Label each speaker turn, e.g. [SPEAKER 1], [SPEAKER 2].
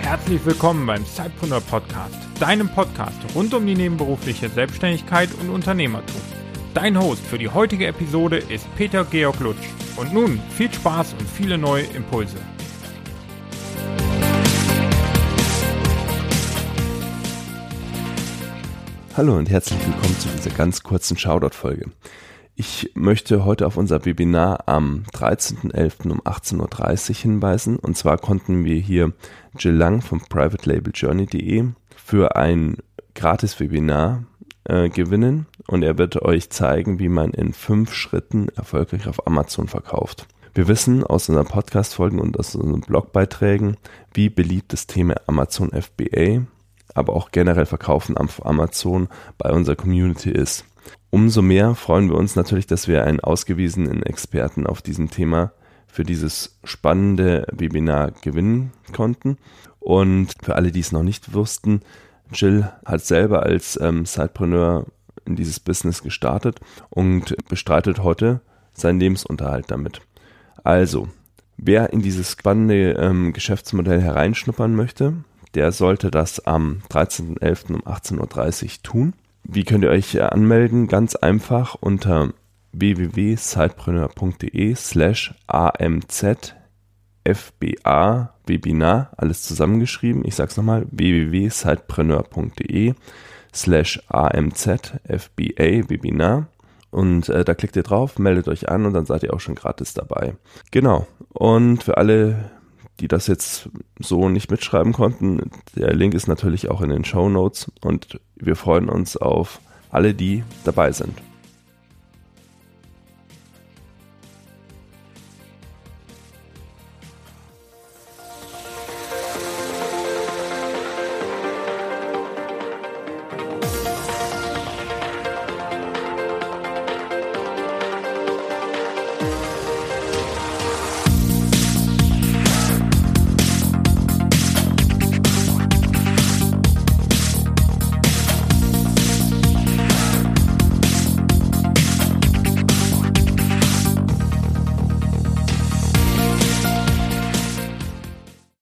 [SPEAKER 1] Herzlich willkommen beim Zeitpreneur Podcast, deinem Podcast rund um die nebenberufliche Selbstständigkeit und Unternehmertum. Dein Host für die heutige Episode ist Peter Georg Lutsch. Und nun viel Spaß und viele neue Impulse.
[SPEAKER 2] Hallo und herzlich willkommen zu dieser ganz kurzen Shoutout-Folge. Ich möchte heute auf unser Webinar am 13.11. um 18.30 Uhr hinweisen. Und zwar konnten wir hier Jill Lang vom privatelabeljourney.de für ein Gratis-Webinar äh, gewinnen. Und er wird euch zeigen, wie man in fünf Schritten erfolgreich auf Amazon verkauft. Wir wissen aus unseren Podcast-Folgen und aus unseren Blogbeiträgen, wie beliebt das Thema Amazon FBA aber auch generell Verkaufen auf Amazon bei unserer Community ist. Umso mehr freuen wir uns natürlich, dass wir einen ausgewiesenen Experten auf diesem Thema für dieses spannende Webinar gewinnen konnten. Und für alle, die es noch nicht wussten, Jill hat selber als ähm, Sidepreneur in dieses Business gestartet und bestreitet heute seinen Lebensunterhalt damit. Also, wer in dieses spannende ähm, Geschäftsmodell hereinschnuppern möchte, der sollte das am 13.11. um 18.30 Uhr tun. Wie könnt ihr euch anmelden? Ganz einfach unter www.sidepreneur.de slash amz FBA Webinar, alles zusammengeschrieben. Ich sag's nochmal, www.sidepreneur.de slash amz FBA Webinar. Und äh, da klickt ihr drauf, meldet euch an und dann seid ihr auch schon gratis dabei. Genau. Und für alle die das jetzt so nicht mitschreiben konnten, der Link ist natürlich auch in den Show Notes und wir freuen uns auf alle, die dabei sind.